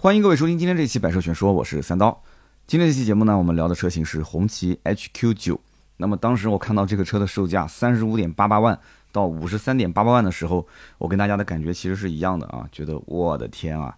欢迎各位收听今天这期百车全说，我是三刀。今天这期节目呢，我们聊的车型是红旗 HQ9。那么当时我看到这个车的售价三十五点八八万到五十三点八八万的时候，我跟大家的感觉其实是一样的啊，觉得我的天啊，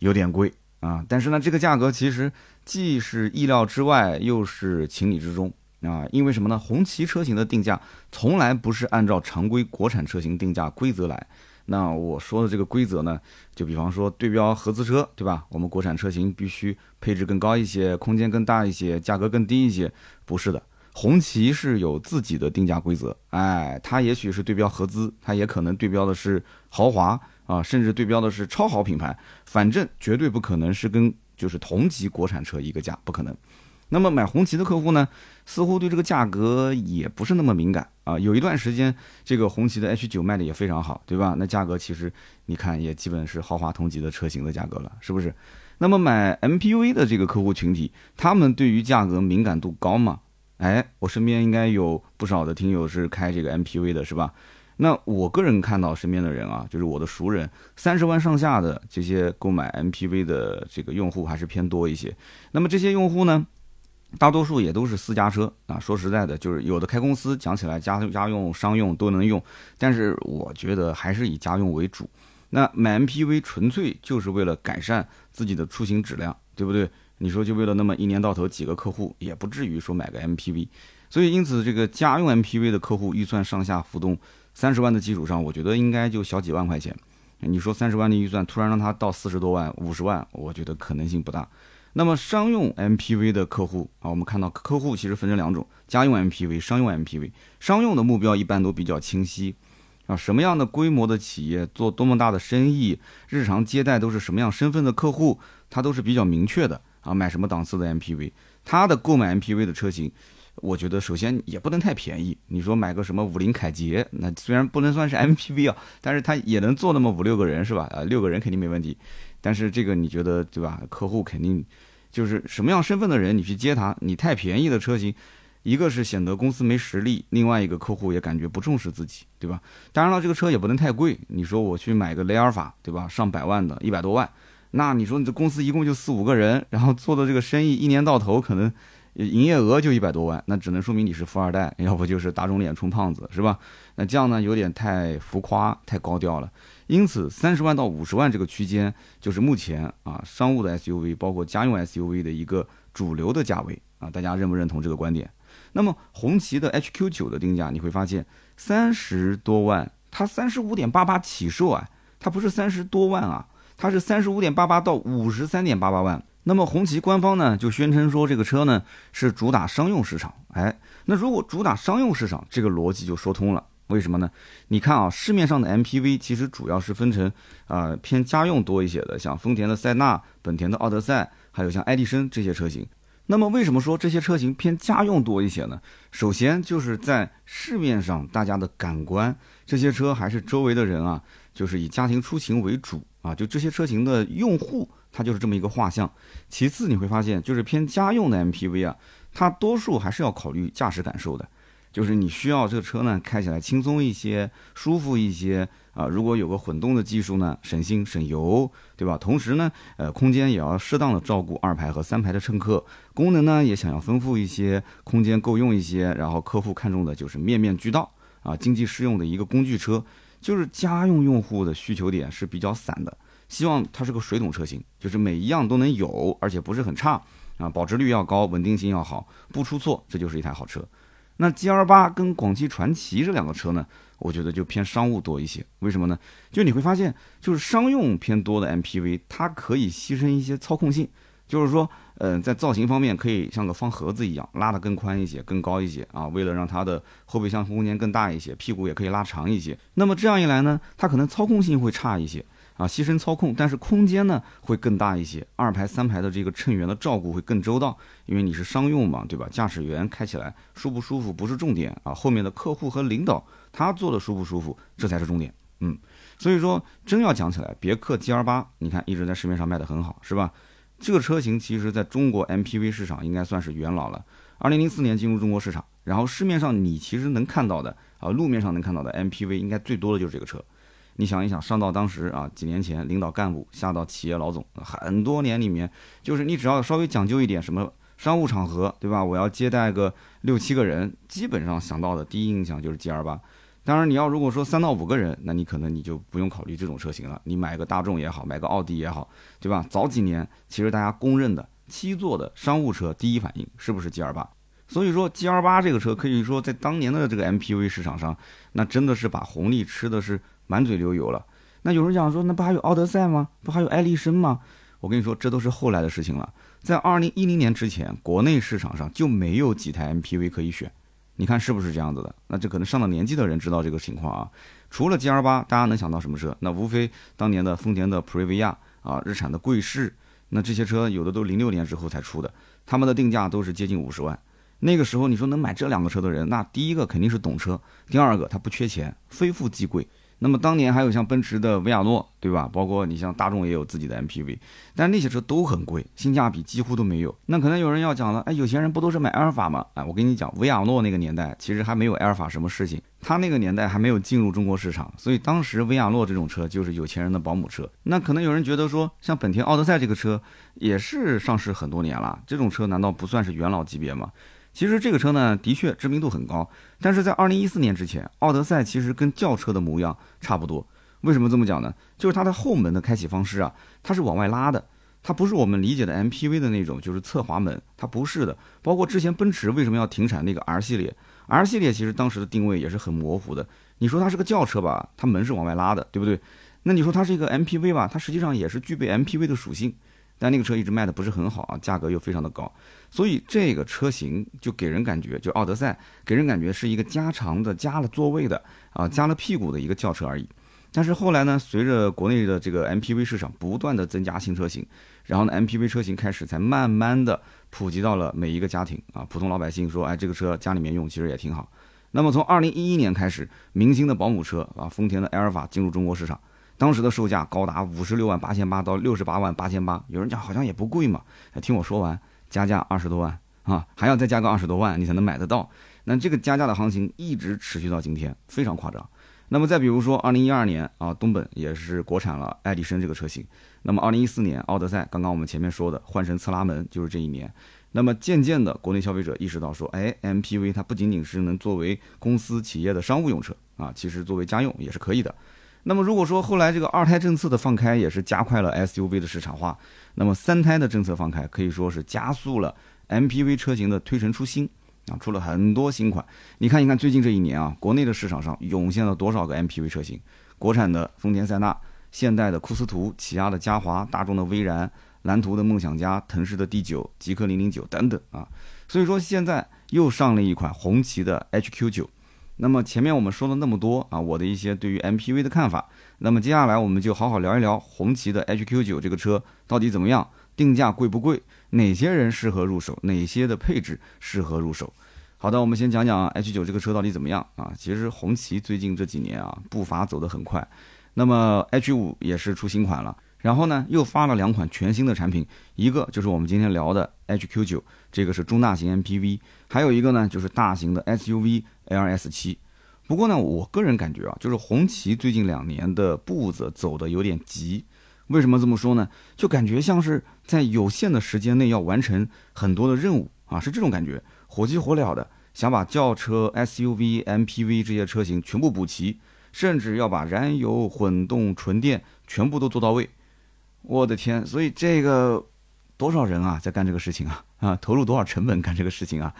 有点贵啊。但是呢，这个价格其实既是意料之外，又是情理之中啊。因为什么呢？红旗车型的定价从来不是按照常规国产车型定价规则来。那我说的这个规则呢，就比方说对标合资车，对吧？我们国产车型必须配置更高一些，空间更大一些，价格更低一些，不是的。红旗是有自己的定价规则，哎，它也许是对标合资，它也可能对标的是豪华啊，甚至对标的是超豪品牌，反正绝对不可能是跟就是同级国产车一个价，不可能。那么买红旗的客户呢，似乎对这个价格也不是那么敏感啊。有一段时间，这个红旗的 H9 卖的也非常好，对吧？那价格其实你看也基本是豪华同级的车型的价格了，是不是？那么买 MPV 的这个客户群体，他们对于价格敏感度高吗？哎，我身边应该有不少的听友是开这个 MPV 的，是吧？那我个人看到身边的人啊，就是我的熟人，三十万上下的这些购买 MPV 的这个用户还是偏多一些。那么这些用户呢？大多数也都是私家车啊，说实在的，就是有的开公司，讲起来家家用、商用都能用，但是我觉得还是以家用为主。那买 MPV 纯粹就是为了改善自己的出行质量，对不对？你说就为了那么一年到头几个客户，也不至于说买个 MPV。所以因此，这个家用 MPV 的客户预算上下浮动三十万的基础上，我觉得应该就小几万块钱。你说三十万的预算突然让他到四十多万、五十万，我觉得可能性不大。那么商用 MPV 的客户啊，我们看到客户其实分成两种：家用 MPV、商用 MPV。商用的目标一般都比较清晰啊，什么样的规模的企业做多么大的生意，日常接待都是什么样身份的客户，它都是比较明确的啊。买什么档次的 MPV，它的购买 MPV 的车型，我觉得首先也不能太便宜。你说买个什么五菱凯捷，那虽然不能算是 MPV 啊，但是它也能坐那么五六个人是吧？啊，六个人肯定没问题。但是这个你觉得对吧？客户肯定就是什么样身份的人，你去接他，你太便宜的车型，一个是显得公司没实力，另外一个客户也感觉不重视自己，对吧？当然了，这个车也不能太贵。你说我去买个雷尔法，对吧？上百万的，一百多万，那你说你这公司一共就四五个人，然后做的这个生意，一年到头可能营业额就一百多万，那只能说明你是富二代，要不就是打肿脸充胖子，是吧？那这样呢，有点太浮夸，太高调了。因此，三十万到五十万这个区间，就是目前啊商务的 SUV，包括家用 SUV 的一个主流的价位啊，大家认不认同这个观点？那么红旗的 HQ9 的定价，你会发现三十多万，它三十五点八八起售啊，它不是三十多万啊，它是三十五点八八到五十三点八八万。那么红旗官方呢就宣称说这个车呢是主打商用市场，哎，那如果主打商用市场，这个逻辑就说通了。为什么呢？你看啊，市面上的 MPV 其实主要是分成啊偏家用多一些的，像丰田的塞纳、本田的奥德赛，还有像爱迪生这些车型。那么为什么说这些车型偏家用多一些呢？首先就是在市面上大家的感官，这些车还是周围的人啊，就是以家庭出行为主啊，就这些车型的用户，它就是这么一个画像。其次你会发现，就是偏家用的 MPV 啊，它多数还是要考虑驾驶感受的。就是你需要这个车呢，开起来轻松一些，舒服一些啊。如果有个混动的技术呢，省心省油，对吧？同时呢，呃，空间也要适当的照顾二排和三排的乘客，功能呢也想要丰富一些，空间够用一些。然后客户看中的就是面面俱到啊，经济适用的一个工具车。就是家用用户的需求点是比较散的，希望它是个水桶车型，就是每一样都能有，而且不是很差啊，保值率要高，稳定性要好，不出错，这就是一台好车。那 G L 八跟广汽传祺这两个车呢，我觉得就偏商务多一些。为什么呢？就你会发现，就是商用偏多的 M P V，它可以牺牲一些操控性，就是说，嗯，在造型方面可以像个方盒子一样拉得更宽一些、更高一些啊。为了让它的后备箱空间更大一些，屁股也可以拉长一些。那么这样一来呢，它可能操控性会差一些。啊，牺牲操控，但是空间呢会更大一些，二排、三排的这个乘员的照顾会更周到，因为你是商用嘛，对吧？驾驶员开起来舒不舒服不是重点啊，后面的客户和领导他坐的舒不舒服，这才是重点。嗯，所以说真要讲起来，别克 GL 八，你看一直在市面上卖的很好，是吧？这个车型其实在中国 MPV 市场应该算是元老了，二零零四年进入中国市场，然后市面上你其实能看到的啊，路面上能看到的 MPV 应该最多的就是这个车。你想一想，上到当时啊，几年前领导干部，下到企业老总，很多年里面，就是你只要稍微讲究一点，什么商务场合，对吧？我要接待个六七个人，基本上想到的第一印象就是 G L 八。当然，你要如果说三到五个人，那你可能你就不用考虑这种车型了，你买个大众也好，买个奥迪也好，对吧？早几年其实大家公认的七座的商务车，第一反应是不是 G L 八？所以说 G L 八这个车可以说在当年的这个 M P V 市场上，那真的是把红利吃的是。满嘴流油了，那有人讲说，那不还有奥德赛吗？不还有艾力绅吗？我跟你说，这都是后来的事情了。在二零一零年之前，国内市场上就没有几台 MPV 可以选。你看是不是这样子的？那这可能上了年纪的人知道这个情况啊。除了 G L 八，大家能想到什么车？那无非当年的丰田的普锐维亚啊，日产的贵士。那这些车有的都零六年之后才出的，他们的定价都是接近五十万。那个时候你说能买这两个车的人，那第一个肯定是懂车，第二个他不缺钱，非富即贵。那么当年还有像奔驰的维亚诺，对吧？包括你像大众也有自己的 MPV，但那些车都很贵，性价比几乎都没有。那可能有人要讲了，哎，有钱人不都是买阿尔法吗？哎，我跟你讲，维亚诺那个年代其实还没有阿尔法什么事情，他那个年代还没有进入中国市场，所以当时维亚诺这种车就是有钱人的保姆车。那可能有人觉得说，像本田奥德赛这个车也是上市很多年了，这种车难道不算是元老级别吗？其实这个车呢，的确知名度很高，但是在二零一四年之前，奥德赛其实跟轿车的模样差不多。为什么这么讲呢？就是它的后门的开启方式啊，它是往外拉的，它不是我们理解的 MPV 的那种，就是侧滑门，它不是的。包括之前奔驰为什么要停产那个 R 系列，R 系列其实当时的定位也是很模糊的。你说它是个轿车吧，它门是往外拉的，对不对？那你说它是一个 MPV 吧，它实际上也是具备 MPV 的属性。但那个车一直卖的不是很好啊，价格又非常的高，所以这个车型就给人感觉，就奥德赛给人感觉是一个加长的、加了座位的啊、加了屁股的一个轿车而已。但是后来呢，随着国内的这个 MPV 市场不断的增加新车型，然后呢，MPV 车型开始才慢慢的普及到了每一个家庭啊，普通老百姓说，哎，这个车家里面用其实也挺好。那么从二零一一年开始，明星的保姆车啊，丰田的埃尔法进入中国市场。当时的售价高达五十六万八千八到六十八万八千八，有人讲好像也不贵嘛。听我说完，加价二十多万啊，还要再加个二十多万，你才能买得到。那这个加价的行情一直持续到今天，非常夸张。那么再比如说，二零一二年啊，东本也是国产了爱迪生这个车型。那么二零一四年，奥德赛，刚刚我们前面说的换成侧拉门，就是这一年。那么渐渐的，国内消费者意识到说，哎，MPV 它不仅仅是能作为公司企业的商务用车啊，其实作为家用也是可以的。那么如果说后来这个二胎政策的放开也是加快了 SUV 的市场化，那么三胎的政策放开可以说是加速了 MPV 车型的推陈出新啊，出了很多新款。你看一看最近这一年啊，国内的市场上涌现了多少个 MPV 车型？国产的丰田塞纳、现代的库斯图、起亚的嘉华、大众的威然、蓝图的梦想家、腾势的 D 九、极氪零零九等等啊。所以说现在又上了一款红旗的 HQ 九。那么前面我们说了那么多啊，我的一些对于 MPV 的看法。那么接下来我们就好好聊一聊红旗的 HQ9 这个车到底怎么样，定价贵不贵，哪些人适合入手，哪些的配置适合入手。好的，我们先讲讲 H9 这个车到底怎么样啊？其实红旗最近这几年啊步伐走得很快，那么 H5 也是出新款了。然后呢，又发了两款全新的产品，一个就是我们今天聊的 HQ9，这个是中大型 MPV，还有一个呢就是大型的 SUV LS7。不过呢，我个人感觉啊，就是红旗最近两年的步子走的有点急。为什么这么说呢？就感觉像是在有限的时间内要完成很多的任务啊，是这种感觉，火急火燎的想把轿车、SUV、MPV 这些车型全部补齐，甚至要把燃油、混动、纯电全部都做到位。我的天，所以这个多少人啊在干这个事情啊 啊，投入多少成本干这个事情啊？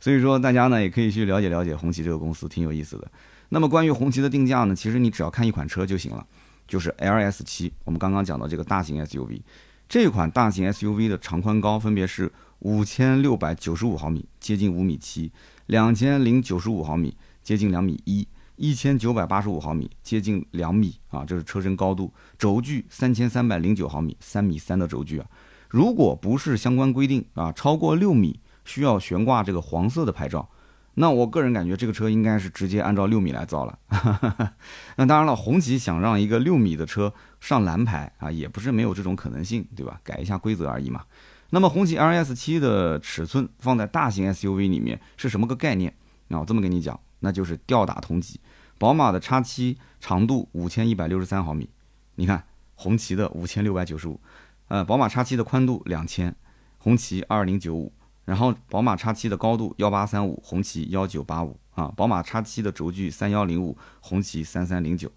所以说大家呢也可以去了解了解红旗这个公司，挺有意思的。那么关于红旗的定价呢，其实你只要看一款车就行了，就是 LS 七。我们刚刚讲到这个大型 SUV，这款大型 SUV 的长宽高分别是五千六百九十五毫米，接近五米七；两千零九十五毫米，接近两米一。一千九百八十五毫米，接近两米啊，这是车身高度。轴距三千三百零九毫米，三米三的轴距啊。如果不是相关规定啊，超过六米需要悬挂这个黄色的牌照，那我个人感觉这个车应该是直接按照六米来造了。那当然了，红旗想让一个六米的车上蓝牌啊，也不是没有这种可能性，对吧？改一下规则而已嘛。那么红旗 LS 七的尺寸放在大型 SUV 里面是什么个概念？那我这么跟你讲。那就是吊打同级，宝马的叉七长度五千一百六十三毫米，你看红旗的五千六百九十五，呃，宝马叉七的宽度两千，红旗二零九五，然后宝马叉七的高度幺八三五，红旗幺九八五啊，宝马叉七的轴距三幺零五，红旗三三零九，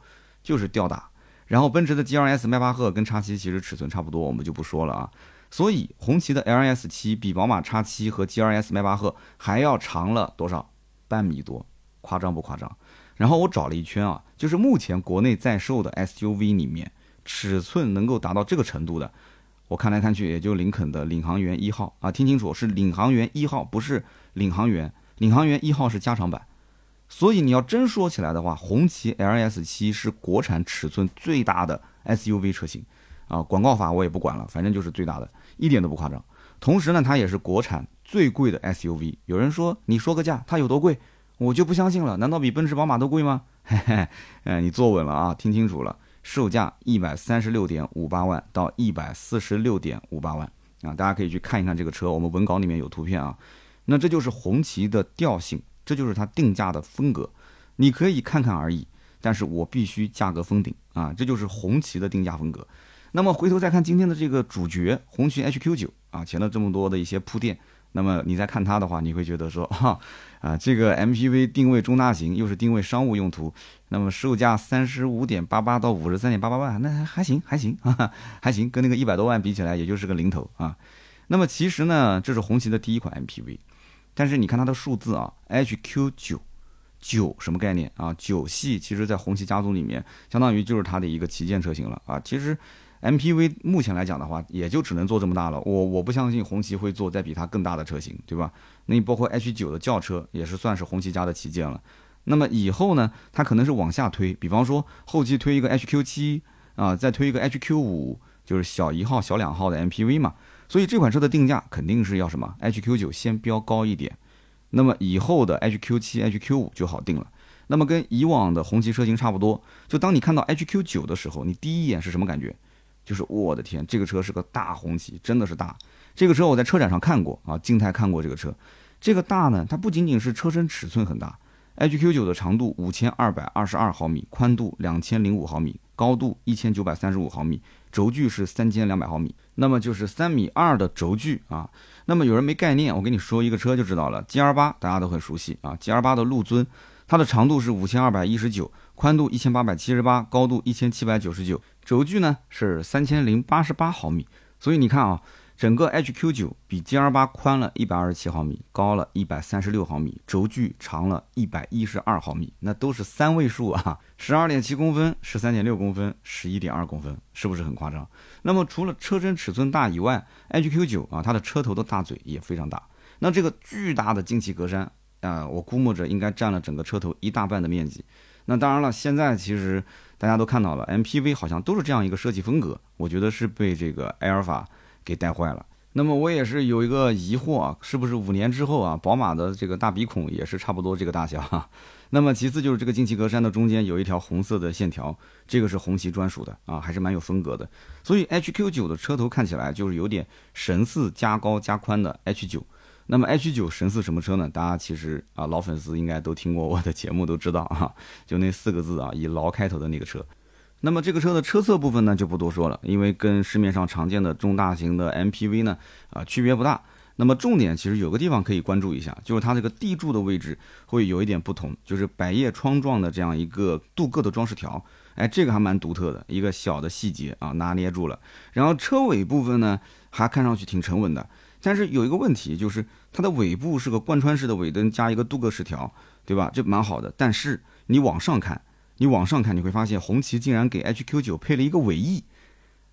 就是吊打。然后奔驰的 GLS 迈巴赫跟叉七其实尺寸差不多，我们就不说了啊。所以红旗的 LS 七比宝马叉七和 GLS 迈巴赫还要长了多少？半米多，夸张不夸张？然后我找了一圈啊，就是目前国内在售的 SUV 里面，尺寸能够达到这个程度的，我看来看去也就林肯的领航员一号啊，听清楚是领航员一号，不是领航员，领航员一号是加长版。所以你要真说起来的话，红旗 LS 七是国产尺寸最大的 SUV 车型啊，广告法我也不管了，反正就是最大的。一点都不夸张，同时呢，它也是国产最贵的 SUV。有人说，你说个价，它有多贵？我就不相信了。难道比奔驰、宝马都贵吗？嘿嘿，哎，你坐稳了啊，听清楚了，售价一百三十六点五八万到一百四十六点五八万啊，大家可以去看一看这个车，我们文稿里面有图片啊。那这就是红旗的调性，这就是它定价的风格，你可以看看而已，但是我必须价格封顶啊，这就是红旗的定价风格。那么回头再看今天的这个主角红旗 HQ9 啊，前了这么多的一些铺垫，那么你再看它的话，你会觉得说 哈啊，这个 MPV 定位中大型，又是定位商务用途，那么售价三十五点八八到五十三点八八万，那还行还行哈哈，还行，跟那个一百多万比起来，也就是个零头啊。那么其实呢，这是红旗的第一款 MPV，但是你看它的数字啊，HQ9 九什么概念啊？九系其实在红旗家族里面，相当于就是它的一个旗舰车型了啊，其实。MPV 目前来讲的话，也就只能做这么大了。我我不相信红旗会做再比它更大的车型，对吧？那你包括 H9 的轿车也是算是红旗家的旗舰了。那么以后呢，它可能是往下推，比方说后期推一个 HQ7 啊，再推一个 HQ5，就是小一号、小两号的 MPV 嘛。所以这款车的定价肯定是要什么？HQ9 先标高一点，那么以后的 HQ7、HQ5 就好定了。那么跟以往的红旗车型差不多，就当你看到 HQ9 的时候，你第一眼是什么感觉？就是我的天，这个车是个大红旗，真的是大。这个车我在车展上看过啊，静态看过这个车。这个大呢，它不仅仅是车身尺寸很大，HQ9 的长度五千二百二十二毫米，宽度两千零五毫米，高度一千九百三十五毫米，轴距是三千两百毫米，那么就是三米二的轴距啊。那么有人没概念，我跟你说一个车就知道了，GR 八大家都很熟悉啊，GR 八的陆尊，它的长度是五千二百一十九，宽度一千八百七十八，高度一千七百九十九。轴距呢是三千零八十八毫米，所以你看啊，整个 HQ9 比 GR 八宽了一百二十七毫米，高了一百三十六毫米，轴距长了一百一十二毫米，那都是三位数啊，十二点七公分、十三点六公分、十一点二公分，是不是很夸张？那么除了车身尺寸大以外，HQ9 啊，它的车头的大嘴也非常大，那这个巨大的进气格栅啊，我估摸着应该占了整个车头一大半的面积。那当然了，现在其实。大家都看到了，MPV 好像都是这样一个设计风格，我觉得是被这个埃尔法给带坏了。那么我也是有一个疑惑啊，是不是五年之后啊，宝马的这个大鼻孔也是差不多这个大小？哈。那么其次就是这个进气格栅的中间有一条红色的线条，这个是红旗专属的啊，还是蛮有风格的。所以 HQ9 的车头看起来就是有点神似加高加宽的 H9。那么 H 九神似什么车呢？大家其实啊老粉丝应该都听过我的节目，都知道啊，就那四个字啊，以劳开头的那个车。那么这个车的车侧部分呢就不多说了，因为跟市面上常见的中大型的 MPV 呢啊区别不大。那么重点其实有个地方可以关注一下，就是它这个地柱的位置会有一点不同，就是百叶窗状的这样一个镀铬的装饰条，哎，这个还蛮独特的一个小的细节啊，拿捏住了。然后车尾部分呢还看上去挺沉稳的。但是有一个问题，就是它的尾部是个贯穿式的尾灯加一个镀铬饰条，对吧？这蛮好的。但是你往上看，你往上看，你会发现红旗竟然给 HQ9 配了一个尾翼。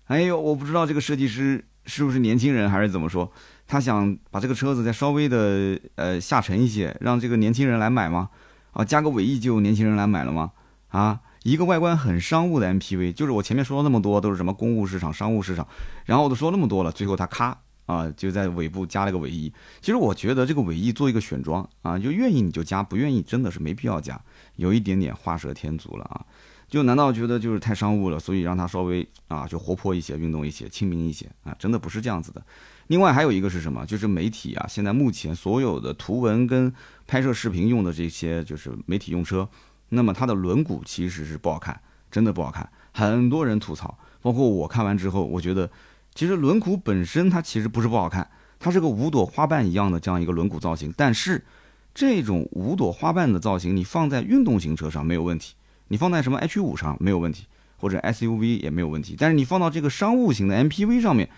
哎呦，我不知道这个设计师是不是年轻人还是怎么说，他想把这个车子再稍微的呃下沉一些，让这个年轻人来买吗？啊，加个尾翼就年轻人来买了吗？啊，一个外观很商务的 MPV，就是我前面说了那么多都是什么公务市场、商务市场，然后我都说那么多了，最后他咔。啊，就在尾部加了个尾翼。其实我觉得这个尾翼做一个选装啊，就愿意你就加，不愿意真的是没必要加，有一点点画蛇添足了啊。就难道觉得就是太商务了，所以让它稍微啊就活泼一些、运动一些、亲民一些啊？真的不是这样子的。另外还有一个是什么？就是媒体啊，现在目前所有的图文跟拍摄视频用的这些就是媒体用车，那么它的轮毂其实是不好看，真的不好看，很多人吐槽，包括我看完之后，我觉得其实轮毂本身它其实不是不好看，它是个五朵花瓣一样的这样一个轮毂造型，但是这种五朵花瓣的造型你放在运动型车上没有问题，你放在什么 H 五上没有问题，或者 SUV 也没有问题，但是你放到这个商务型的 MPV 上面，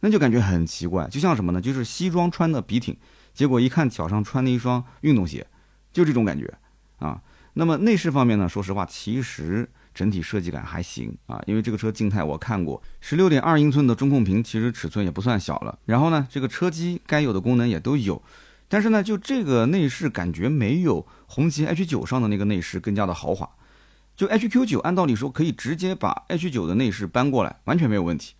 那就感觉很奇怪，就像什么呢？就是西装穿的笔挺，结果一看脚上穿的一双运动鞋，就这种感觉啊。那么内饰方面呢？说实话，其实整体设计感还行啊，因为这个车静态我看过，十六点二英寸的中控屏，其实尺寸也不算小了。然后呢，这个车机该有的功能也都有，但是呢，就这个内饰感觉没有红旗 H 九上的那个内饰更加的豪华。就 H Q 九按道理说可以直接把 H 九的内饰搬过来，完全没有问题。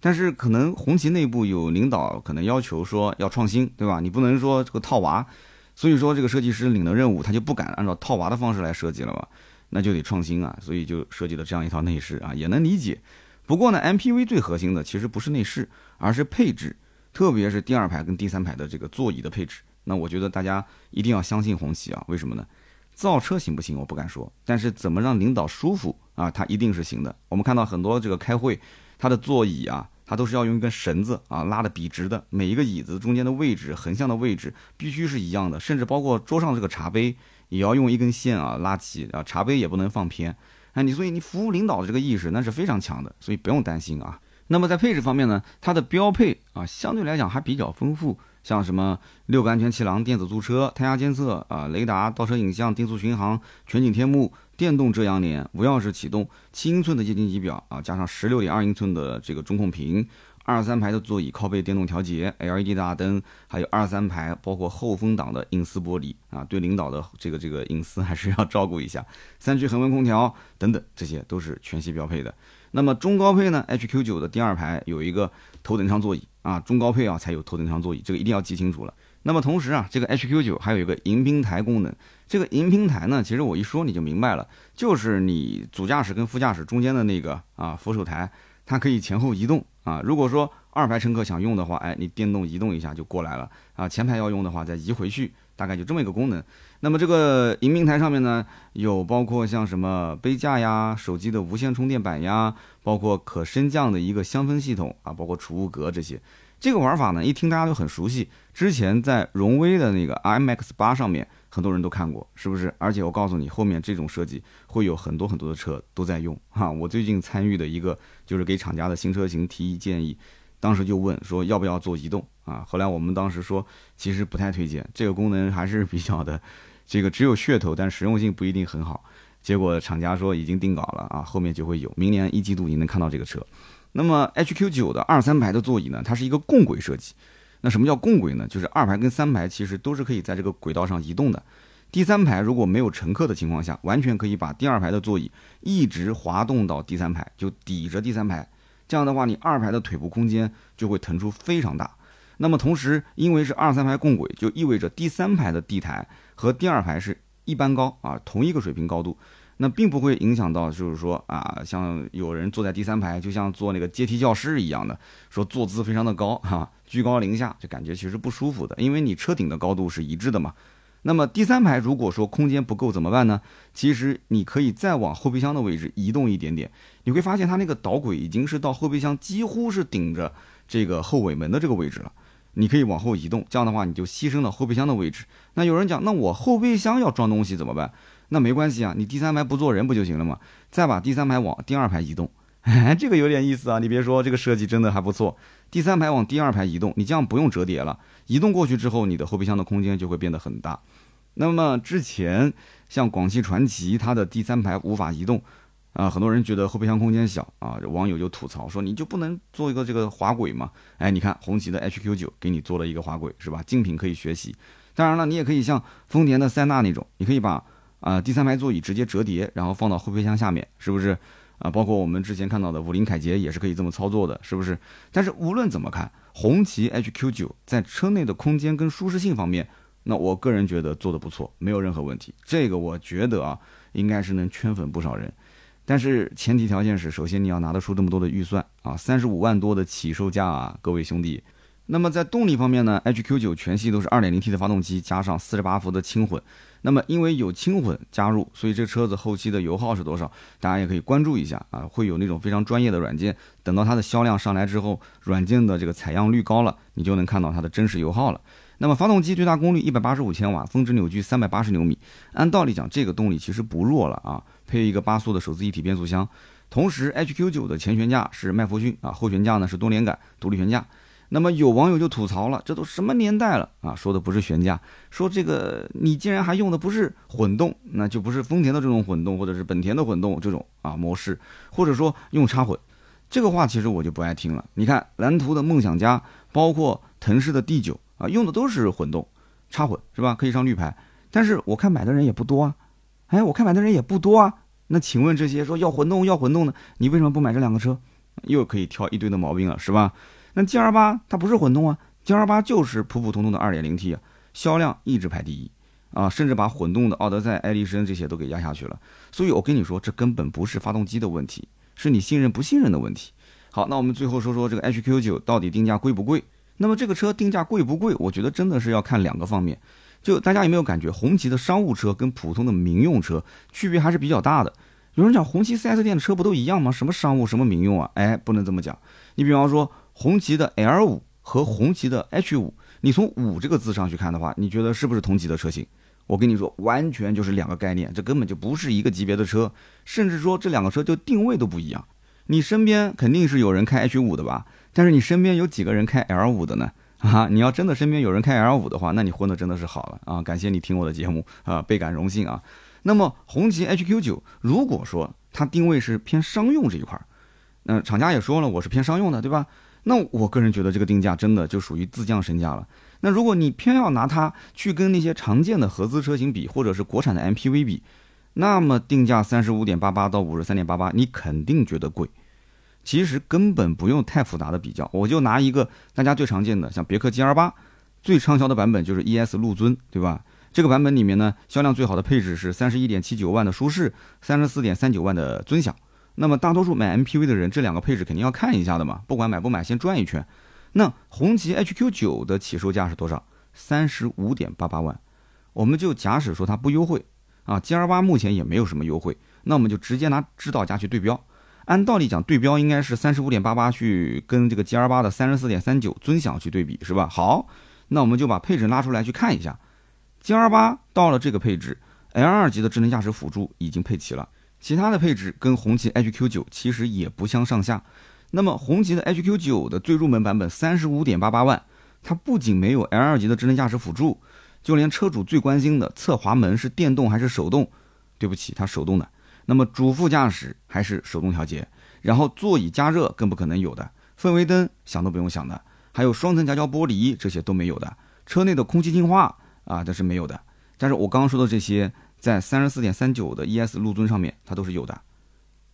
但是可能红旗内部有领导可能要求说要创新，对吧？你不能说这个套娃。所以说，这个设计师领了任务，他就不敢按照套娃的方式来设计了嘛，那就得创新啊，所以就设计了这样一套内饰啊，也能理解。不过呢，MPV 最核心的其实不是内饰，而是配置，特别是第二排跟第三排的这个座椅的配置。那我觉得大家一定要相信红旗啊，为什么呢？造车行不行我不敢说，但是怎么让领导舒服啊，它一定是行的。我们看到很多这个开会，它的座椅啊。它都是要用一根绳子啊拉的笔直的，每一个椅子中间的位置、横向的位置必须是一样的，甚至包括桌上这个茶杯也要用一根线啊拉齐啊，茶杯也不能放偏。哎，你所以你服务领导的这个意识那是非常强的，所以不用担心啊。那么在配置方面呢，它的标配啊相对来讲还比较丰富，像什么六个安全气囊、电子驻车、胎压监测啊、雷达、倒车影像、定速巡航、全景天幕。电动遮阳帘、无钥匙启动、七英寸的液晶仪表啊，加上十六点二英寸的这个中控屏，二三排的座椅靠背电动调节，LED 大灯，还有二三排包括后风挡的隐私玻璃啊，对领导的这个这个隐私还是要照顾一下。三区恒温空调等等，这些都是全系标配的。那么中高配呢？HQ9 的第二排有一个头等舱座椅啊，中高配啊才有头等舱座椅，这个一定要记清楚了。那么同时啊，这个 HQ9 还有一个迎宾台功能。这个迎宾台呢，其实我一说你就明白了，就是你主驾驶跟副驾驶中间的那个啊扶手台，它可以前后移动啊。如果说二排乘客想用的话，哎，你电动移动一下就过来了啊。前排要用的话，再移回去，大概就这么一个功能。那么这个迎宾台上面呢，有包括像什么杯架呀、手机的无线充电板呀，包括可升降的一个香氛系统啊，包括储物格这些。这个玩法呢，一听大家都很熟悉，之前在荣威的那个 IMAX 八上面。很多人都看过，是不是？而且我告诉你，后面这种设计会有很多很多的车都在用哈。我最近参与的一个就是给厂家的新车型提建议，当时就问说要不要做移动啊？后来我们当时说其实不太推荐，这个功能还是比较的这个只有噱头，但实用性不一定很好。结果厂家说已经定稿了啊，后面就会有，明年一季度你能看到这个车。那么 HQ9 的二三排的座椅呢，它是一个共轨设计。那什么叫共轨呢？就是二排跟三排其实都是可以在这个轨道上移动的。第三排如果没有乘客的情况下，完全可以把第二排的座椅一直滑动到第三排，就抵着第三排。这样的话，你二排的腿部空间就会腾出非常大。那么同时，因为是二三排共轨，就意味着第三排的地台和第二排是一般高啊，同一个水平高度。那并不会影响到，就是说啊，像有人坐在第三排，就像坐那个阶梯教室一样的，说坐姿非常的高哈，居高临下，就感觉其实不舒服的，因为你车顶的高度是一致的嘛。那么第三排如果说空间不够怎么办呢？其实你可以再往后备箱的位置移动一点点，你会发现它那个导轨已经是到后备箱几乎是顶着这个后尾门的这个位置了，你可以往后移动，这样的话你就牺牲了后备箱的位置。那有人讲，那我后备箱要装东西怎么办？那没关系啊，你第三排不坐人不就行了吗？再把第三排往第二排移动，哎 这个有点意思啊。你别说，这个设计真的还不错。第三排往第二排移动，你这样不用折叠了，移动过去之后，你的后备箱的空间就会变得很大。那么之前像广汽传祺，它的第三排无法移动啊，很多人觉得后备箱空间小啊，网友就吐槽说，你就不能做一个这个滑轨吗？哎，你看红旗的 HQ9 给你做了一个滑轨，是吧？竞品可以学习。当然了，你也可以像丰田的塞纳那种，你可以把。啊，第三排座椅直接折叠，然后放到后备箱下面，是不是？啊，包括我们之前看到的五菱凯捷也是可以这么操作的，是不是？但是无论怎么看，红旗 HQ9 在车内的空间跟舒适性方面，那我个人觉得做的不错，没有任何问题。这个我觉得啊，应该是能圈粉不少人。但是前提条件是，首先你要拿得出这么多的预算啊，三十五万多的起售价啊，各位兄弟。那么在动力方面呢，HQ9 全系都是 2.0T 的发动机，加上48伏的轻混。那么因为有轻混加入，所以这车子后期的油耗是多少？大家也可以关注一下啊，会有那种非常专业的软件，等到它的销量上来之后，软件的这个采样率高了，你就能看到它的真实油耗了。那么发动机最大功率185千瓦，峰值扭矩380牛米，按道理讲这个动力其实不弱了啊，配一个八速的手自一体变速箱，同时 HQ9 的前悬架是麦弗逊啊，后悬架呢是多连杆独立悬架。那么有网友就吐槽了，这都什么年代了啊？说的不是悬架，说这个你竟然还用的不是混动，那就不是丰田的这种混动，或者是本田的混动这种啊模式，或者说用插混，这个话其实我就不爱听了。你看蓝图的梦想家，包括腾势的 D 九啊，用的都是混动插混，是吧？可以上绿牌，但是我看买的人也不多啊。哎，我看买的人也不多啊。那请问这些说要混动要混动的，你为什么不买这两个车？又可以挑一堆的毛病了，是吧？那 G R 八它不是混动啊，G R 八就是普普通通的二点零 T 啊，销量一直排第一啊，甚至把混动的奥德赛、爱丽绅这些都给压下去了。所以我跟你说，这根本不是发动机的问题，是你信任不信任的问题。好，那我们最后说说这个 H Q 九到底定价贵不贵？那么这个车定价贵不贵？我觉得真的是要看两个方面。就大家有没有感觉，红旗的商务车跟普通的民用车区别还是比较大的？有人讲红旗 4S 店的车不都一样吗？什么商务，什么民用啊？哎，不能这么讲。你比方说。红旗的 L 五和红旗的 H 五，你从五这个字上去看的话，你觉得是不是同级的车型？我跟你说，完全就是两个概念，这根本就不是一个级别的车，甚至说这两个车就定位都不一样。你身边肯定是有人开 H 五的吧？但是你身边有几个人开 L 五的呢？啊，你要真的身边有人开 L 五的话，那你混的真的是好了啊！感谢你听我的节目啊，倍感荣幸啊。那么红旗 HQ 九，如果说它定位是偏商用这一块儿，那厂家也说了，我是偏商用的，对吧？那我个人觉得这个定价真的就属于自降身价了。那如果你偏要拿它去跟那些常见的合资车型比，或者是国产的 MPV 比，那么定价三十五点八八到五十三点八八，你肯定觉得贵。其实根本不用太复杂的比较，我就拿一个大家最常见的，像别克 GL 八，最畅销的版本就是 ES 陆尊，对吧？这个版本里面呢，销量最好的配置是三十一点七九万的舒适，三十四点三九万的尊享。那么大多数买 MPV 的人，这两个配置肯定要看一下的嘛，不管买不买，先转一圈。那红旗 HQ9 的起售价是多少？三十五点八八万。我们就假使说它不优惠啊，GL8 目前也没有什么优惠，那我们就直接拿指导价去对标。按道理讲，对标应该是三十五点八八去跟这个 GL8 的三十四点三九尊享去对比，是吧？好，那我们就把配置拉出来去看一下。GL8 到了这个配置，L2 级的智能驾驶辅助已经配齐了。其他的配置跟红旗 HQ9 其实也不相上下。那么红旗的 HQ9 的最入门版本三十五点八八万，它不仅没有 L2 级的智能驾驶辅助，就连车主最关心的侧滑门是电动还是手动，对不起，它手动的。那么主副驾驶还是手动调节，然后座椅加热更不可能有的，氛围灯想都不用想的，还有双层夹胶玻璃这些都没有的，车内的空气净化啊这是没有的。但是我刚刚说的这些。在三十四点三九的 ES 陆尊上面，它都是有的，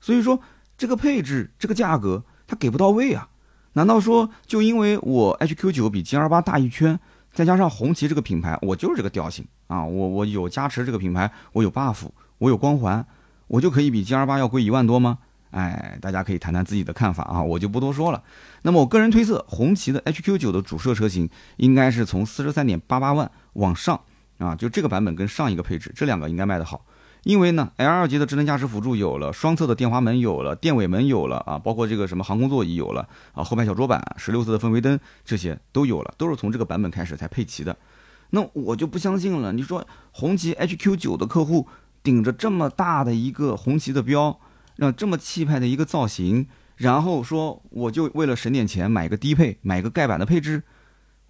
所以说这个配置、这个价格它给不到位啊？难道说就因为我 HQ9 比 GL8 大一圈，再加上红旗这个品牌，我就是这个调性啊？我我有加持这个品牌，我有 buff，我有光环，我就可以比 GL8 要贵一万多吗？哎，大家可以谈谈自己的看法啊，我就不多说了。那么我个人推测，红旗的 HQ9 的主摄车型应该是从四十三点八八万往上。啊，就这个版本跟上一个配置，这两个应该卖得好，因为呢，L2 级的智能驾驶辅助有了，双侧的电滑门有了，电尾门有了啊，包括这个什么航空座椅有了啊，后排小桌板、十六色的氛围灯这些都有了，都是从这个版本开始才配齐的。那我就不相信了，你说红旗 HQ9 的客户顶着这么大的一个红旗的标，让这么气派的一个造型，然后说我就为了省点钱买个低配，买个盖板的配置。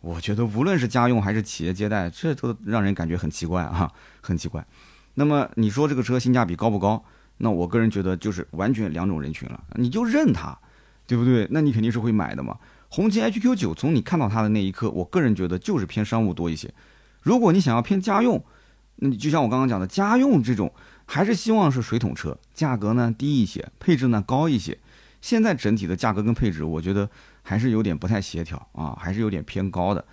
我觉得无论是家用还是企业接待，这都让人感觉很奇怪啊，很奇怪。那么你说这个车性价比高不高？那我个人觉得就是完全两种人群了。你就认它，对不对？那你肯定是会买的嘛。红旗 HQ9 从你看到它的那一刻，我个人觉得就是偏商务多一些。如果你想要偏家用，那你就像我刚刚讲的，家用这种还是希望是水桶车，价格呢低一些，配置呢高一些。现在整体的价格跟配置，我觉得。还是有点不太协调啊，还是有点偏高的。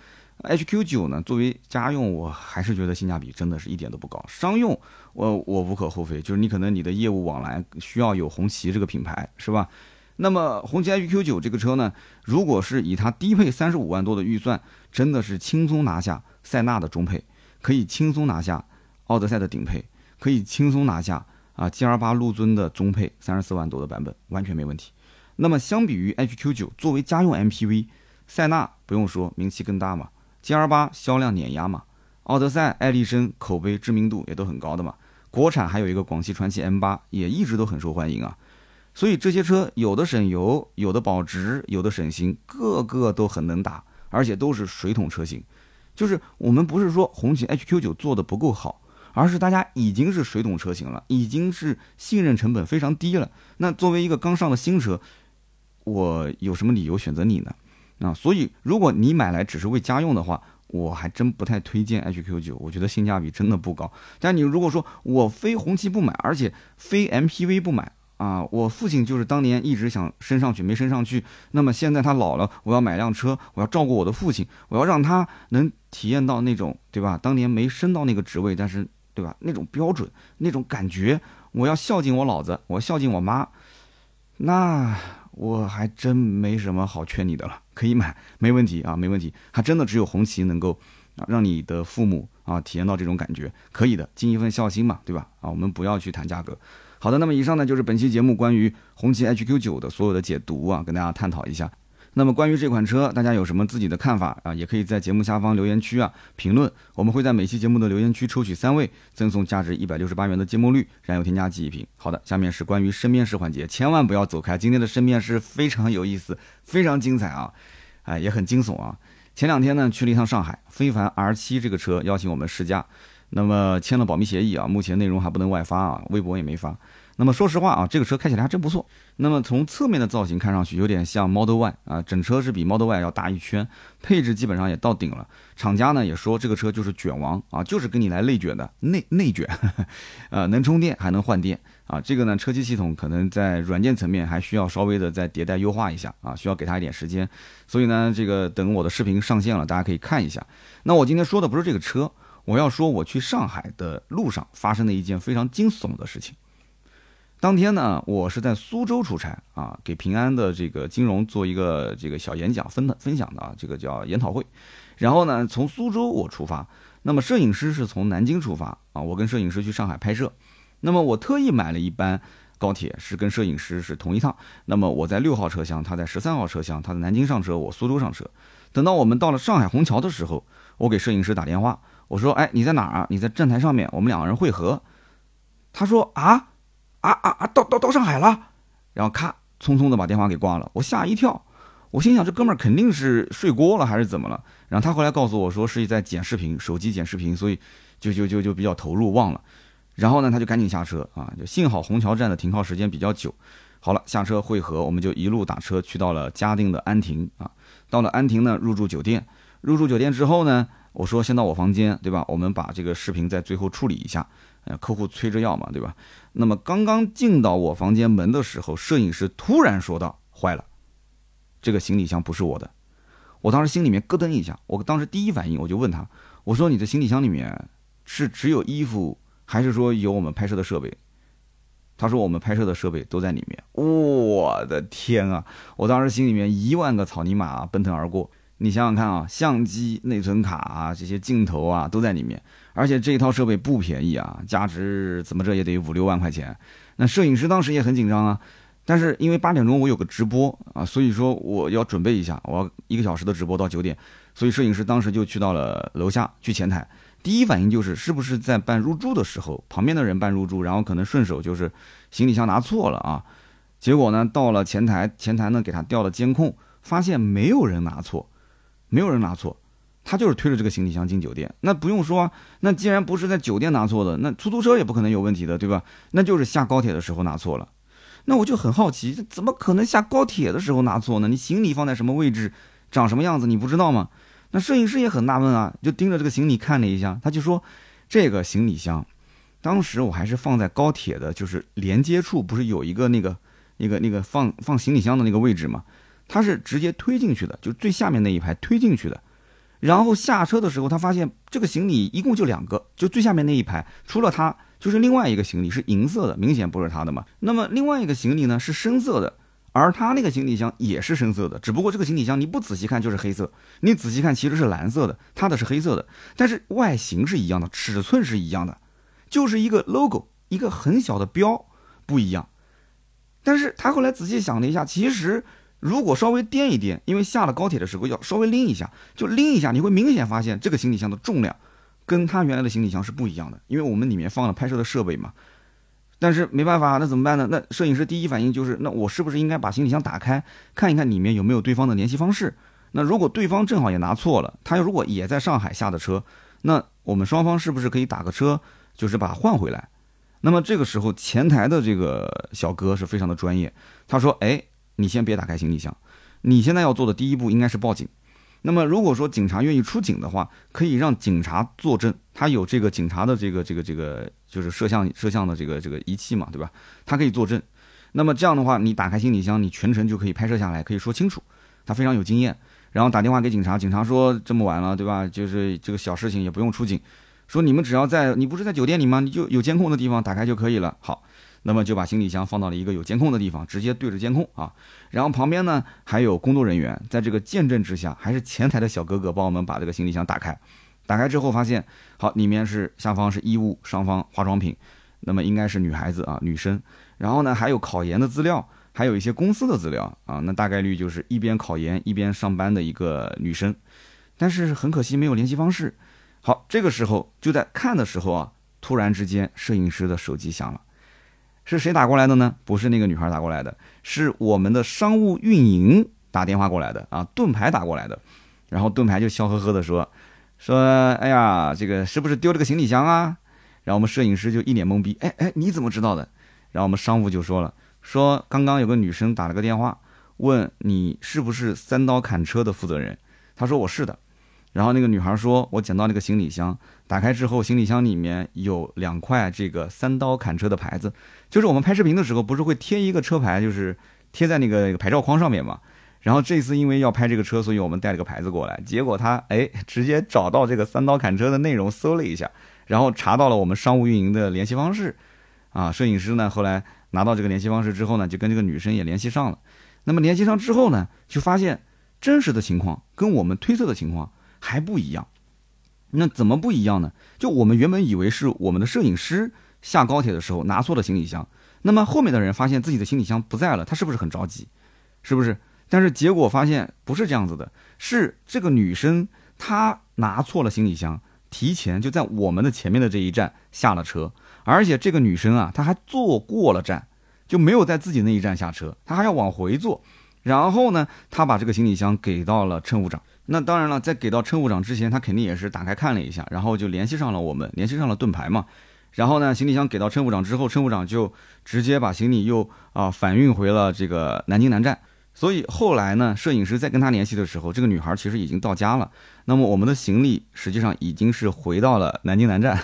HQ9 呢，作为家用，我还是觉得性价比真的是一点都不高。商用，我我无可厚非，就是你可能你的业务往来需要有红旗这个品牌，是吧？那么红旗 HQ9 这个车呢，如果是以它低配三十五万多的预算，真的是轻松拿下塞纳的中配，可以轻松拿下奥德赛的顶配，可以轻松拿下啊 GL8 陆尊的中配三十四万多的版本，完全没问题。那么相比于 HQ9 作为家用 MPV，塞纳不用说名气更大嘛，GL8 销量碾压嘛，奥德赛、爱丽绅口碑知名度也都很高的嘛，国产还有一个广汽传祺 M8 也一直都很受欢迎啊。所以这些车有的省油，有的保值，有的省心，个个都很能打，而且都是水桶车型。就是我们不是说红旗 HQ9 做的不够好，而是大家已经是水桶车型了，已经是信任成本非常低了。那作为一个刚上的新车，我有什么理由选择你呢？啊，所以如果你买来只是为家用的话，我还真不太推荐 HQ9，我觉得性价比真的不高。但你如果说我非红旗不买，而且非 MPV 不买。啊，我父亲就是当年一直想升上去，没升上去。那么现在他老了，我要买辆车，我要照顾我的父亲，我要让他能体验到那种，对吧？当年没升到那个职位，但是，对吧？那种标准，那种感觉，我要孝敬我老子，我孝敬我妈，那我还真没什么好劝你的了。可以买，没问题啊，没问题。还真的只有红旗能够，让你的父母啊体验到这种感觉，可以的，尽一份孝心嘛，对吧？啊，我们不要去谈价格。好的，那么以上呢就是本期节目关于红旗 HQ9 的所有的解读啊，跟大家探讨一下。那么关于这款车，大家有什么自己的看法啊？也可以在节目下方留言区啊评论。我们会在每期节目的留言区抽取三位，赠送价值一百六十八元的芥末绿燃油添加剂一瓶。好的，下面是关于深面试环节，千万不要走开，今天的深面试非常有意思，非常精彩啊，哎，也很惊悚啊。前两天呢去了一趟上海，非凡 R7 这个车邀请我们试驾。那么签了保密协议啊，目前内容还不能外发啊，微博也没发。那么说实话啊，这个车开起来还真不错。那么从侧面的造型看上去有点像 Model Y 啊，整车是比 Model Y 要大一圈，配置基本上也到顶了。厂家呢也说这个车就是卷王啊，就是跟你来内卷的内内卷，呃，能充电还能换电啊。这个呢车机系统可能在软件层面还需要稍微的再迭代优化一下啊，需要给它一点时间。所以呢，这个等我的视频上线了，大家可以看一下。那我今天说的不是这个车。我要说，我去上海的路上发生的一件非常惊悚的事情。当天呢，我是在苏州出差啊，给平安的这个金融做一个这个小演讲分的分享的啊，这个叫研讨会。然后呢，从苏州我出发，那么摄影师是从南京出发啊，我跟摄影师去上海拍摄。那么我特意买了一班高铁，是跟摄影师是同一趟。那么我在六号车厢，他在十三号车厢，他在南京上车，我苏州上车。等到我们到了上海虹桥的时候，我给摄影师打电话。我说，哎，你在哪儿啊？你在站台上面，我们两个人会合。他说，啊，啊啊啊，到到到上海了。然后咔，匆匆的把电话给挂了。我吓一跳，我心想这哥们儿肯定是睡锅了还是怎么了？然后他后来告诉我说是在剪视频，手机剪视频，所以就就就就比较投入，忘了。然后呢，他就赶紧下车啊，就幸好虹桥站的停靠时间比较久。好了，下车汇合，我们就一路打车去到了嘉定的安亭啊。到了安亭呢，入住酒店。入住酒店之后呢？我说先到我房间，对吧？我们把这个视频在最后处理一下。呃，客户催着要嘛，对吧？那么刚刚进到我房间门的时候，摄影师突然说道：“坏了，这个行李箱不是我的。”我当时心里面咯噔一下，我当时第一反应我就问他：“我说你的行李箱里面是只有衣服，还是说有我们拍摄的设备？”他说：“我们拍摄的设备都在里面。”我的天啊！我当时心里面一万个草泥马奔腾而过。你想想看啊，相机、内存卡啊，这些镜头啊都在里面，而且这一套设备不便宜啊，价值怎么着也得五六万块钱。那摄影师当时也很紧张啊，但是因为八点钟我有个直播啊，所以说我要准备一下，我要一个小时的直播到九点，所以摄影师当时就去到了楼下去前台，第一反应就是是不是在办入住的时候，旁边的人办入住，然后可能顺手就是行李箱拿错了啊，结果呢到了前台，前台呢给他调了监控，发现没有人拿错。没有人拿错，他就是推着这个行李箱进酒店。那不用说，那既然不是在酒店拿错的，那出租车也不可能有问题的，对吧？那就是下高铁的时候拿错了。那我就很好奇，这怎么可能下高铁的时候拿错呢？你行李放在什么位置，长什么样子，你不知道吗？那摄影师也很纳闷啊，就盯着这个行李看了一下，他就说，这个行李箱，当时我还是放在高铁的，就是连接处，不是有一个那个、那个、那个放放行李箱的那个位置吗？他是直接推进去的，就最下面那一排推进去的，然后下车的时候，他发现这个行李一共就两个，就最下面那一排，除了他就是另外一个行李是银色的，明显不是他的嘛。那么另外一个行李呢是深色的，而他那个行李箱也是深色的，只不过这个行李箱你不仔细看就是黑色，你仔细看其实是蓝色的，他的是黑色的，但是外形是一样的，尺寸是一样的，就是一个 logo，一个很小的标不一样。但是他后来仔细想了一下，其实如果稍微掂一掂，因为下了高铁的时候要稍微拎一下，就拎一下，你会明显发现这个行李箱的重量跟他原来的行李箱是不一样的，因为我们里面放了拍摄的设备嘛。但是没办法，那怎么办呢？那摄影师第一反应就是，那我是不是应该把行李箱打开，看一看里面有没有对方的联系方式？那如果对方正好也拿错了，他如果也在上海下的车，那我们双方是不是可以打个车，就是把它换回来？那么这个时候，前台的这个小哥是非常的专业，他说：“哎，你先别打开行李箱，你现在要做的第一步应该是报警。”那么，如果说警察愿意出警的话，可以让警察作证，他有这个警察的这个这个这个就是摄像摄像的这个这个仪器嘛，对吧？他可以作证。那么这样的话，你打开行李箱，你全程就可以拍摄下来，可以说清楚。他非常有经验，然后打电话给警察，警察说这么晚了，对吧？就是这个小事情也不用出警，说你们只要在你不是在酒店里吗？你就有监控的地方打开就可以了。好。那么就把行李箱放到了一个有监控的地方，直接对着监控啊。然后旁边呢还有工作人员，在这个见证之下，还是前台的小哥哥帮我们把这个行李箱打开。打开之后发现，好，里面是下方是衣物，上方化妆品，那么应该是女孩子啊，女生。然后呢还有考研的资料，还有一些公司的资料啊。那大概率就是一边考研一边上班的一个女生。但是很可惜没有联系方式。好，这个时候就在看的时候啊，突然之间摄影师的手机响了。是谁打过来的呢？不是那个女孩打过来的，是我们的商务运营打电话过来的啊，盾牌打过来的。然后盾牌就笑呵呵的说：“说，哎呀，这个是不是丢了个行李箱啊？”然后我们摄影师就一脸懵逼：“哎哎，你怎么知道的？”然后我们商务就说了：“说刚刚有个女生打了个电话，问你是不是三刀砍车的负责人。”他说：“我是的。”然后那个女孩说：“我捡到那个行李箱，打开之后，行李箱里面有两块这个三刀砍车的牌子，就是我们拍视频的时候不是会贴一个车牌，就是贴在那个牌照框上面嘛。然后这次因为要拍这个车，所以我们带了个牌子过来。结果他哎，直接找到这个三刀砍车的内容，搜了一下，然后查到了我们商务运营的联系方式。啊，摄影师呢后来拿到这个联系方式之后呢，就跟这个女生也联系上了。那么联系上之后呢，就发现真实的情况跟我们推测的情况。还不一样，那怎么不一样呢？就我们原本以为是我们的摄影师下高铁的时候拿错了行李箱，那么后面的人发现自己的行李箱不在了，他是不是很着急？是不是？但是结果发现不是这样子的，是这个女生她拿错了行李箱，提前就在我们的前面的这一站下了车，而且这个女生啊，她还坐过了站，就没有在自己那一站下车，她还要往回坐，然后呢，她把这个行李箱给到了乘务长。那当然了，在给到乘务长之前，他肯定也是打开看了一下，然后就联系上了我们，联系上了盾牌嘛。然后呢，行李箱给到乘务长之后，乘务长就直接把行李又啊反运回了这个南京南站。所以后来呢，摄影师在跟他联系的时候，这个女孩其实已经到家了。那么我们的行李实际上已经是回到了南京南站，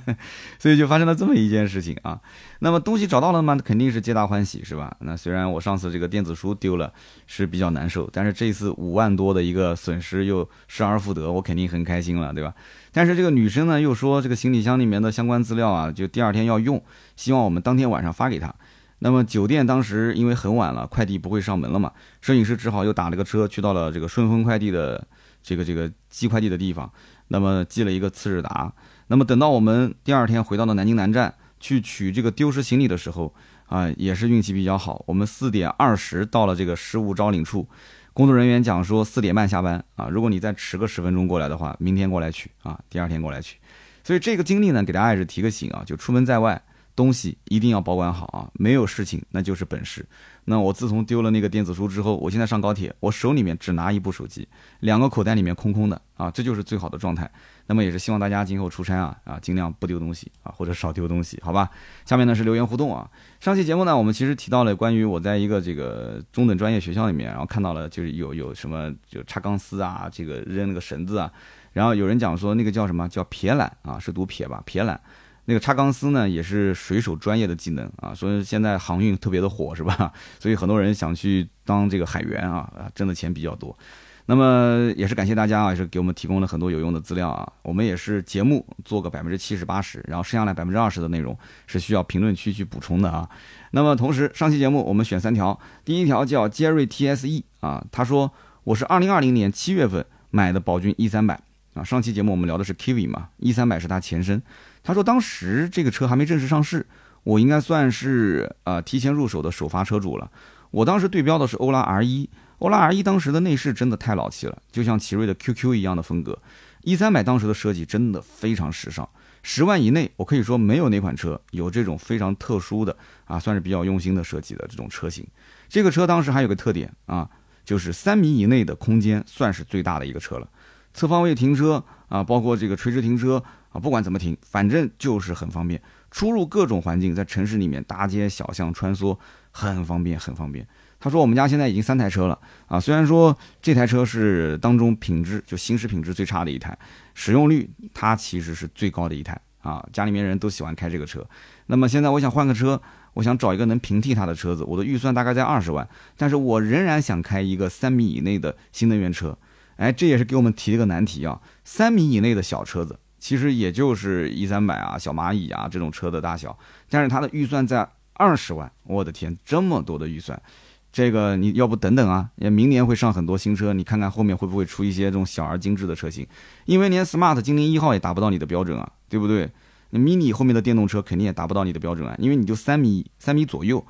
所以就发生了这么一件事情啊。那么东西找到了吗？肯定是皆大欢喜，是吧？那虽然我上次这个电子书丢了是比较难受，但是这一次五万多的一个损失又失而复得，我肯定很开心了，对吧？但是这个女生呢又说这个行李箱里面的相关资料啊，就第二天要用，希望我们当天晚上发给她。那么酒店当时因为很晚了，快递不会上门了嘛，摄影师只好又打了个车去到了这个顺丰快递的这个这个寄快递的地方，那么寄了一个次日达。那么等到我们第二天回到了南京南站去取这个丢失行李的时候，啊，也是运气比较好，我们四点二十到了这个失物招领处，工作人员讲说四点半下班啊，如果你再迟个十分钟过来的话，明天过来取啊，第二天过来取。所以这个经历呢，给大家也是提个醒啊，就出门在外。东西一定要保管好啊！没有事情那就是本事。那我自从丢了那个电子书之后，我现在上高铁，我手里面只拿一部手机，两个口袋里面空空的啊，这就是最好的状态。那么也是希望大家今后出差啊啊，尽量不丢东西啊，或者少丢东西，好吧？下面呢是留言互动啊。上期节目呢，我们其实提到了关于我在一个这个中等专业学校里面，然后看到了就是有有什么就插钢丝啊，这个扔那个绳子啊，然后有人讲说那个叫什么叫撇缆啊，是读撇吧？撇缆。那个插钢丝呢，也是水手专业的技能啊，所以现在航运特别的火，是吧？所以很多人想去当这个海员啊，挣的钱比较多。那么也是感谢大家啊，也是给我们提供了很多有用的资料啊。我们也是节目做个百分之七十八十，然后剩下来百分之二十的内容是需要评论区去补充的啊。那么同时，上期节目我们选三条，第一条叫杰瑞 TSE 啊，他说我是二零二零年七月份买的宝骏 E 三百啊。上期节目我们聊的是 Kiwi 嘛，E 三百是它前身。他说当时这个车还没正式上市，我应该算是呃提前入手的首发车主了。我当时对标的是欧拉 R 一。欧拉 R 一当时的内饰真的太老气了，就像奇瑞的 QQ 一样的风格。E 三百当时的设计真的非常时尚，十万以内我可以说没有哪款车有这种非常特殊的啊，算是比较用心的设计的这种车型。这个车当时还有个特点啊，就是三米以内的空间算是最大的一个车了。侧方位停车啊，包括这个垂直停车啊，不管怎么停，反正就是很方便，出入各种环境，在城市里面大街小巷穿梭很方便，很方便。他说：“我们家现在已经三台车了啊，虽然说这台车是当中品质就行驶品质最差的一台，使用率它其实是最高的一台啊，家里面人都喜欢开这个车。那么现在我想换个车，我想找一个能平替它的车子，我的预算大概在二十万，但是我仍然想开一个三米以内的新能源车。哎，这也是给我们提了个难题啊，三米以内的小车子，其实也就是一三百啊、小蚂蚁啊这种车的大小，但是它的预算在二十万，我的天，这么多的预算。”这个你要不等等啊？也明年会上很多新车，你看看后面会不会出一些这种小而精致的车型？因为连 Smart 精灵一号也达不到你的标准啊，对不对？那 Mini 后面的电动车肯定也达不到你的标准啊，因为你就三米三米左右，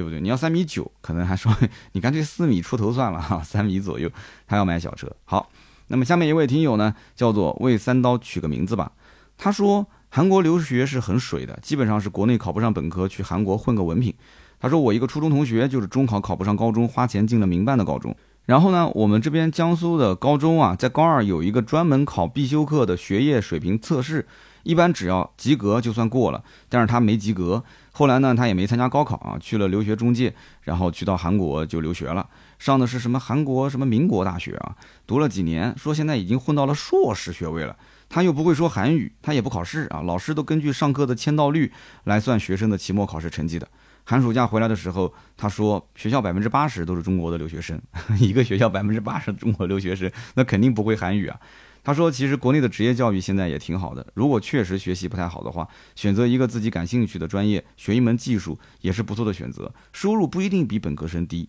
对不对？你要三米九，可能还说你干脆四米出头算了哈，三米左右他要买小车。好，那么下面一位听友呢，叫做为三刀取个名字吧。他说韩国留学是很水的，基本上是国内考不上本科，去韩国混个文凭。他说：“我一个初中同学，就是中考考不上高中，花钱进了民办的高中。然后呢，我们这边江苏的高中啊，在高二有一个专门考必修课的学业水平测试，一般只要及格就算过了。但是他没及格，后来呢，他也没参加高考啊，去了留学中介，然后去到韩国就留学了，上的是什么韩国什么民国大学啊，读了几年，说现在已经混到了硕士学位了。他又不会说韩语，他也不考试啊，老师都根据上课的签到率来算学生的期末考试成绩的。”寒暑假回来的时候，他说学校百分之八十都是中国的留学生，一个学校百分之八十中国留学生，那肯定不会韩语啊。他说，其实国内的职业教育现在也挺好的，如果确实学习不太好的话，选择一个自己感兴趣的专业，学一门技术也是不错的选择，收入不一定比本科生低。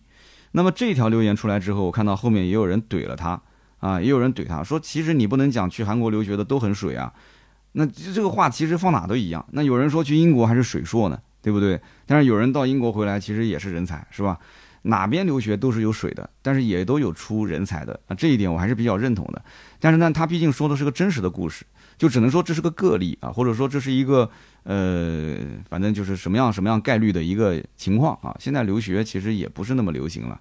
那么这条留言出来之后，我看到后面也有人怼了他啊，也有人怼他说，其实你不能讲去韩国留学的都很水啊，那这个话其实放哪都一样。那有人说去英国还是水硕呢？对不对？但是有人到英国回来，其实也是人才，是吧？哪边留学都是有水的，但是也都有出人才的啊，这一点我还是比较认同的。但是呢，他毕竟说的是个真实的故事，就只能说这是个个例啊，或者说这是一个呃，反正就是什么样什么样概率的一个情况啊。现在留学其实也不是那么流行了。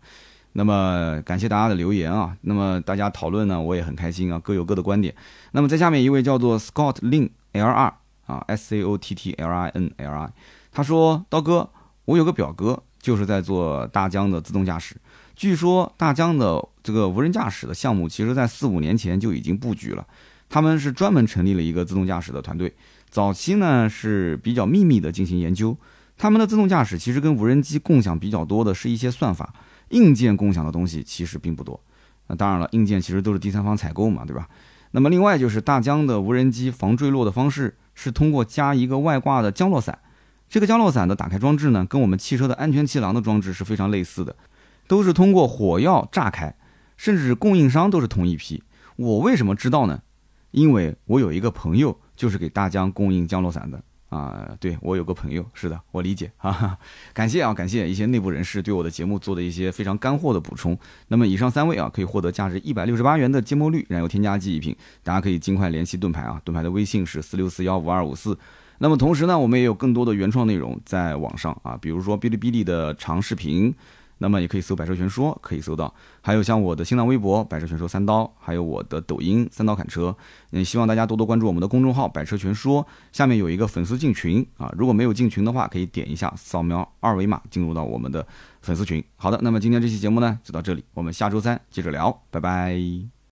那么感谢大家的留言啊，那么大家讨论呢，我也很开心啊，各有各的观点。那么在下面一位叫做 Scott Lin L R 啊，S C O T T L I N L I。他说：“刀哥，我有个表哥，就是在做大疆的自动驾驶。据说大疆的这个无人驾驶的项目，其实在四五年前就已经布局了。他们是专门成立了一个自动驾驶的团队。早期呢是比较秘密的进行研究。他们的自动驾驶其实跟无人机共享比较多的是一些算法，硬件共享的东西其实并不多。那当然了，硬件其实都是第三方采购嘛，对吧？那么另外就是大疆的无人机防坠落的方式是通过加一个外挂的降落伞。”这个降落伞的打开装置呢，跟我们汽车的安全气囊的装置是非常类似的，都是通过火药炸开，甚至供应商都是同一批。我为什么知道呢？因为我有一个朋友就是给大疆供应降落伞的啊。对我有个朋友，是的，我理解啊。感谢啊，感谢一些内部人士对我的节目做的一些非常干货的补充。那么以上三位啊，可以获得价值一百六十八元的芥末绿燃油添加剂一瓶，大家可以尽快联系盾牌啊，盾牌的微信是四六四幺五二五四。那么同时呢，我们也有更多的原创内容在网上啊，比如说哔哩哔哩的长视频，那么也可以搜“百车全说”可以搜到，还有像我的新浪微博“百车全说三刀”，还有我的抖音“三刀砍车”。嗯，希望大家多多关注我们的公众号“百车全说”，下面有一个粉丝进群啊，如果没有进群的话，可以点一下扫描二维码进入到我们的粉丝群。好的，那么今天这期节目呢就到这里，我们下周三接着聊，拜拜。